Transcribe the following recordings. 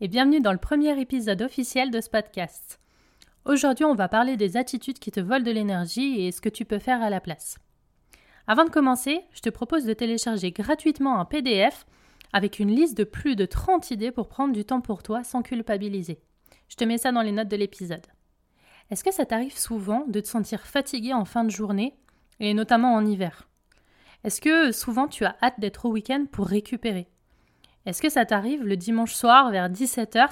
et bienvenue dans le premier épisode officiel de ce podcast. Aujourd'hui, on va parler des attitudes qui te volent de l'énergie et ce que tu peux faire à la place. Avant de commencer, je te propose de télécharger gratuitement un PDF avec une liste de plus de 30 idées pour prendre du temps pour toi sans culpabiliser. Je te mets ça dans les notes de l'épisode. Est-ce que ça t'arrive souvent de te sentir fatigué en fin de journée, et notamment en hiver? Est-ce que souvent tu as hâte d'être au week-end pour récupérer? Est-ce que ça t'arrive le dimanche soir vers 17h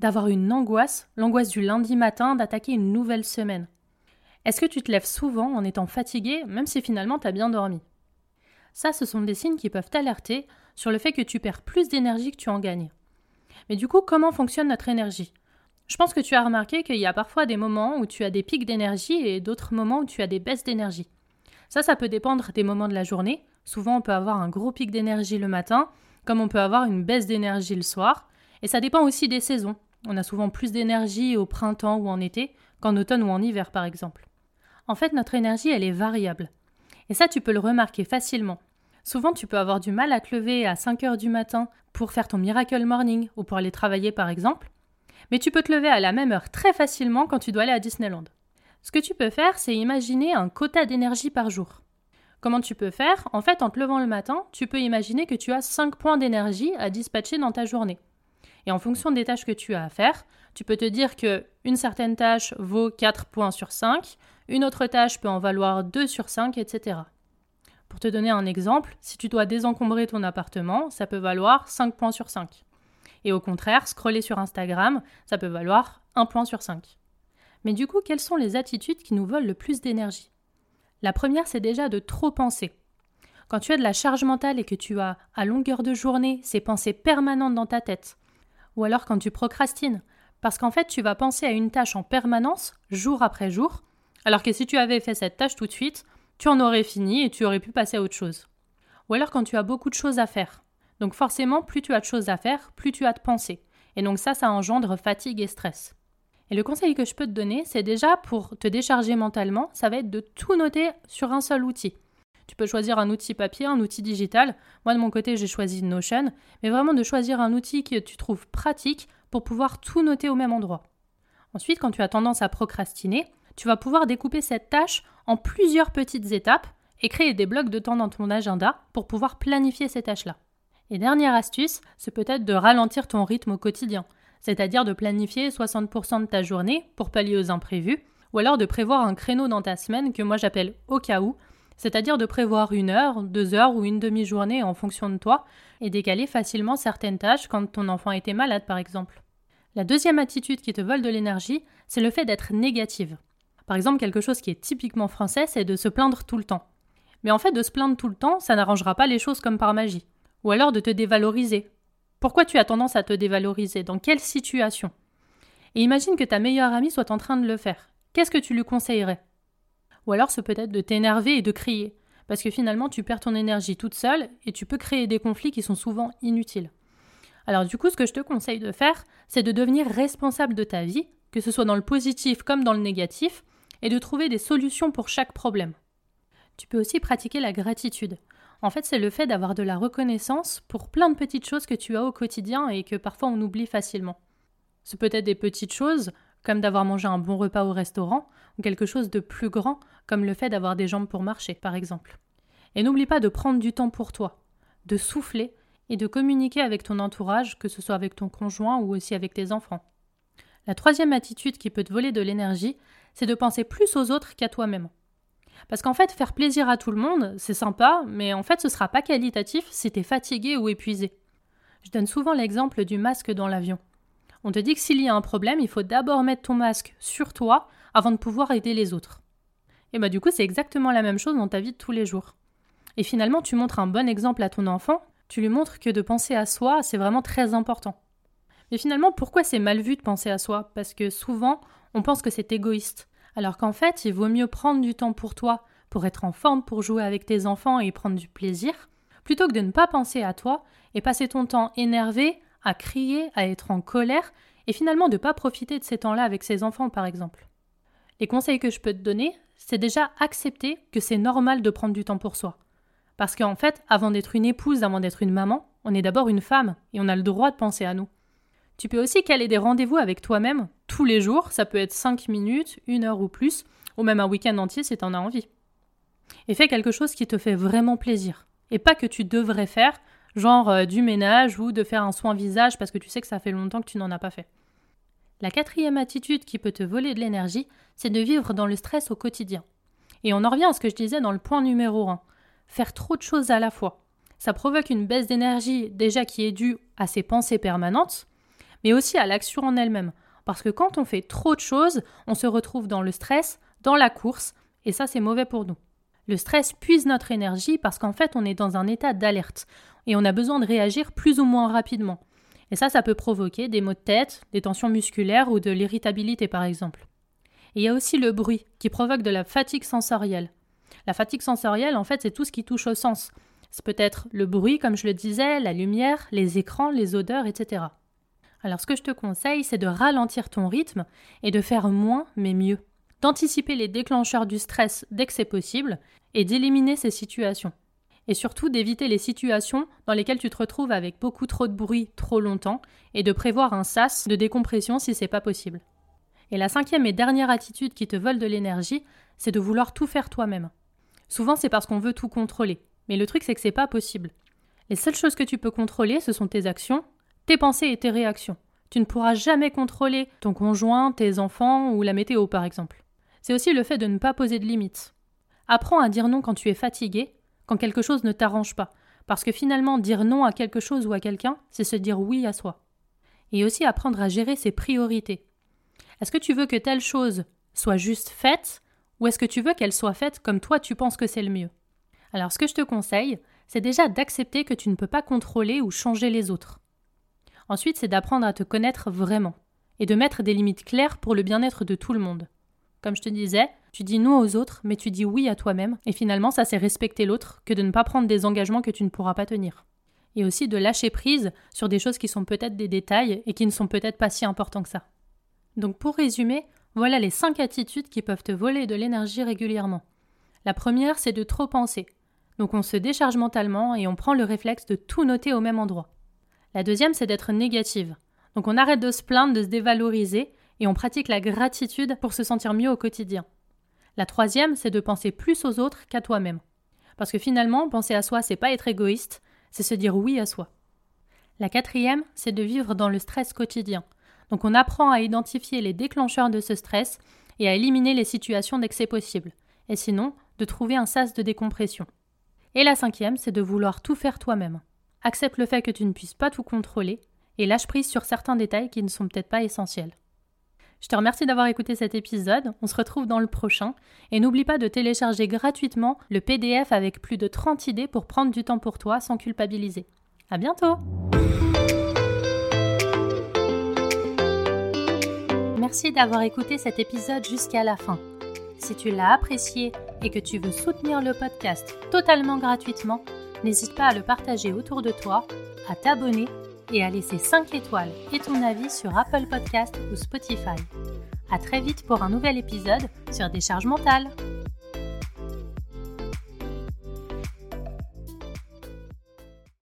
d'avoir une angoisse, l'angoisse du lundi matin d'attaquer une nouvelle semaine? Est-ce que tu te lèves souvent en étant fatigué même si finalement tu as bien dormi? Ça, ce sont des signes qui peuvent t'alerter sur le fait que tu perds plus d'énergie que tu en gagnes. Mais du coup, comment fonctionne notre énergie? Je pense que tu as remarqué qu'il y a parfois des moments où tu as des pics d'énergie et d'autres moments où tu as des baisses d'énergie. Ça, ça peut dépendre des moments de la journée. Souvent, on peut avoir un gros pic d'énergie le matin, comme on peut avoir une baisse d'énergie le soir. Et ça dépend aussi des saisons. On a souvent plus d'énergie au printemps ou en été qu'en automne ou en hiver, par exemple. En fait, notre énergie, elle est variable. Et ça, tu peux le remarquer facilement. Souvent, tu peux avoir du mal à te lever à 5 heures du matin pour faire ton miracle morning ou pour aller travailler par exemple, mais tu peux te lever à la même heure très facilement quand tu dois aller à Disneyland. Ce que tu peux faire, c'est imaginer un quota d'énergie par jour. Comment tu peux faire En fait, en te levant le matin, tu peux imaginer que tu as 5 points d'énergie à dispatcher dans ta journée. Et en fonction des tâches que tu as à faire, tu peux te dire que une certaine tâche vaut 4 points sur 5, une autre tâche peut en valoir 2 sur 5, etc. Pour te donner un exemple, si tu dois désencombrer ton appartement, ça peut valoir 5 points sur 5. Et au contraire, scroller sur Instagram, ça peut valoir 1 point sur 5. Mais du coup, quelles sont les attitudes qui nous volent le plus d'énergie? La première, c'est déjà de trop penser. Quand tu as de la charge mentale et que tu as, à longueur de journée, ces pensées permanentes dans ta tête, ou alors quand tu procrastines, parce qu'en fait, tu vas penser à une tâche en permanence, jour après jour, alors que si tu avais fait cette tâche tout de suite, tu en aurais fini et tu aurais pu passer à autre chose. Ou alors quand tu as beaucoup de choses à faire. Donc forcément, plus tu as de choses à faire, plus tu as de pensées. Et donc ça, ça engendre fatigue et stress. Et le conseil que je peux te donner, c'est déjà pour te décharger mentalement, ça va être de tout noter sur un seul outil. Tu peux choisir un outil papier, un outil digital. Moi, de mon côté, j'ai choisi Notion. Mais vraiment de choisir un outil que tu trouves pratique pour pouvoir tout noter au même endroit. Ensuite, quand tu as tendance à procrastiner, tu vas pouvoir découper cette tâche en plusieurs petites étapes et créer des blocs de temps dans ton agenda pour pouvoir planifier ces tâches-là. Et dernière astuce, c'est peut-être de ralentir ton rythme au quotidien, c'est-à-dire de planifier 60% de ta journée pour pallier aux imprévus, ou alors de prévoir un créneau dans ta semaine que moi j'appelle au cas où, c'est-à-dire de prévoir une heure, deux heures ou une demi-journée en fonction de toi, et décaler facilement certaines tâches quand ton enfant était malade par exemple. La deuxième attitude qui te vole de l'énergie, c'est le fait d'être négative. Par exemple, quelque chose qui est typiquement français, c'est de se plaindre tout le temps. Mais en fait, de se plaindre tout le temps, ça n'arrangera pas les choses comme par magie. Ou alors de te dévaloriser. Pourquoi tu as tendance à te dévaloriser Dans quelle situation? Et imagine que ta meilleure amie soit en train de le faire. Qu'est-ce que tu lui conseillerais? Ou alors c'est peut-être de t'énerver et de crier. Parce que finalement, tu perds ton énergie toute seule et tu peux créer des conflits qui sont souvent inutiles. Alors du coup, ce que je te conseille de faire, c'est de devenir responsable de ta vie, que ce soit dans le positif comme dans le négatif, et de trouver des solutions pour chaque problème. Tu peux aussi pratiquer la gratitude. En fait, c'est le fait d'avoir de la reconnaissance pour plein de petites choses que tu as au quotidien et que parfois on oublie facilement. Ce peut être des petites choses, comme d'avoir mangé un bon repas au restaurant, ou quelque chose de plus grand, comme le fait d'avoir des jambes pour marcher, par exemple. Et n'oublie pas de prendre du temps pour toi, de souffler et de communiquer avec ton entourage, que ce soit avec ton conjoint ou aussi avec tes enfants. La troisième attitude qui peut te voler de l'énergie, c'est de penser plus aux autres qu'à toi-même. Parce qu'en fait, faire plaisir à tout le monde, c'est sympa, mais en fait, ce sera pas qualitatif si t'es fatigué ou épuisé. Je donne souvent l'exemple du masque dans l'avion. On te dit que s'il y a un problème, il faut d'abord mettre ton masque sur toi avant de pouvoir aider les autres. Et bah du coup, c'est exactement la même chose dans ta vie de tous les jours. Et finalement, tu montres un bon exemple à ton enfant, tu lui montres que de penser à soi, c'est vraiment très important. Mais finalement, pourquoi c'est mal vu de penser à soi? Parce que souvent, on pense que c'est égoïste. Alors qu'en fait, il vaut mieux prendre du temps pour toi, pour être en forme, pour jouer avec tes enfants et prendre du plaisir, plutôt que de ne pas penser à toi et passer ton temps énervé, à crier, à être en colère, et finalement de ne pas profiter de ces temps-là avec ses enfants, par exemple. Les conseils que je peux te donner, c'est déjà accepter que c'est normal de prendre du temps pour soi. Parce qu'en fait, avant d'être une épouse, avant d'être une maman, on est d'abord une femme et on a le droit de penser à nous. Tu peux aussi caler des rendez-vous avec toi-même tous les jours, ça peut être 5 minutes, une heure ou plus, ou même un week-end entier si tu en as envie. Et fais quelque chose qui te fait vraiment plaisir. Et pas que tu devrais faire, genre euh, du ménage ou de faire un soin visage parce que tu sais que ça fait longtemps que tu n'en as pas fait. La quatrième attitude qui peut te voler de l'énergie, c'est de vivre dans le stress au quotidien. Et on en revient à ce que je disais dans le point numéro 1. Faire trop de choses à la fois. Ça provoque une baisse d'énergie déjà qui est due à ses pensées permanentes, mais aussi à l'action en elle-même. Parce que quand on fait trop de choses, on se retrouve dans le stress, dans la course, et ça c'est mauvais pour nous. Le stress puise notre énergie parce qu'en fait on est dans un état d'alerte, et on a besoin de réagir plus ou moins rapidement. Et ça, ça peut provoquer des maux de tête, des tensions musculaires ou de l'irritabilité par exemple. Il y a aussi le bruit qui provoque de la fatigue sensorielle. La fatigue sensorielle, en fait, c'est tout ce qui touche au sens. C'est peut-être le bruit, comme je le disais, la lumière, les écrans, les odeurs, etc. Alors ce que je te conseille, c'est de ralentir ton rythme et de faire moins mais mieux. D'anticiper les déclencheurs du stress dès que c'est possible et d'éliminer ces situations et surtout d'éviter les situations dans lesquelles tu te retrouves avec beaucoup trop de bruit trop longtemps et de prévoir un sas de décompression si c'est pas possible. Et la cinquième et dernière attitude qui te vole de l'énergie, c'est de vouloir tout faire toi-même. Souvent c'est parce qu'on veut tout contrôler, mais le truc c'est que c'est pas possible. Les seules choses que tu peux contrôler, ce sont tes actions, tes pensées et tes réactions. Tu ne pourras jamais contrôler ton conjoint, tes enfants ou la météo par exemple. C'est aussi le fait de ne pas poser de limites. Apprends à dire non quand tu es fatigué quand quelque chose ne t'arrange pas. Parce que finalement, dire non à quelque chose ou à quelqu'un, c'est se dire oui à soi. Et aussi apprendre à gérer ses priorités. Est-ce que tu veux que telle chose soit juste faite, ou est-ce que tu veux qu'elle soit faite comme toi tu penses que c'est le mieux? Alors ce que je te conseille, c'est déjà d'accepter que tu ne peux pas contrôler ou changer les autres. Ensuite, c'est d'apprendre à te connaître vraiment, et de mettre des limites claires pour le bien-être de tout le monde. Comme je te disais, tu dis non aux autres, mais tu dis oui à toi-même, et finalement ça c'est respecter l'autre que de ne pas prendre des engagements que tu ne pourras pas tenir. Et aussi de lâcher prise sur des choses qui sont peut-être des détails et qui ne sont peut-être pas si importants que ça. Donc pour résumer, voilà les 5 attitudes qui peuvent te voler de l'énergie régulièrement. La première, c'est de trop penser. Donc on se décharge mentalement et on prend le réflexe de tout noter au même endroit. La deuxième, c'est d'être négative. Donc on arrête de se plaindre, de se dévaloriser et on pratique la gratitude pour se sentir mieux au quotidien. La troisième, c'est de penser plus aux autres qu'à toi-même. Parce que finalement, penser à soi, c'est pas être égoïste, c'est se dire oui à soi. La quatrième, c'est de vivre dans le stress quotidien. Donc on apprend à identifier les déclencheurs de ce stress et à éliminer les situations dès que c'est possible. Et sinon, de trouver un sas de décompression. Et la cinquième, c'est de vouloir tout faire toi-même. Accepte le fait que tu ne puisses pas tout contrôler et lâche prise sur certains détails qui ne sont peut-être pas essentiels. Je te remercie d'avoir écouté cet épisode, on se retrouve dans le prochain, et n'oublie pas de télécharger gratuitement le PDF avec plus de 30 idées pour prendre du temps pour toi sans culpabiliser. À bientôt! Merci d'avoir écouté cet épisode jusqu'à la fin. Si tu l'as apprécié et que tu veux soutenir le podcast totalement gratuitement, n'hésite pas à le partager autour de toi, à t'abonner et à laisser 5 étoiles et ton avis sur Apple Podcast ou Spotify. À très vite pour un nouvel épisode sur Décharge mentale.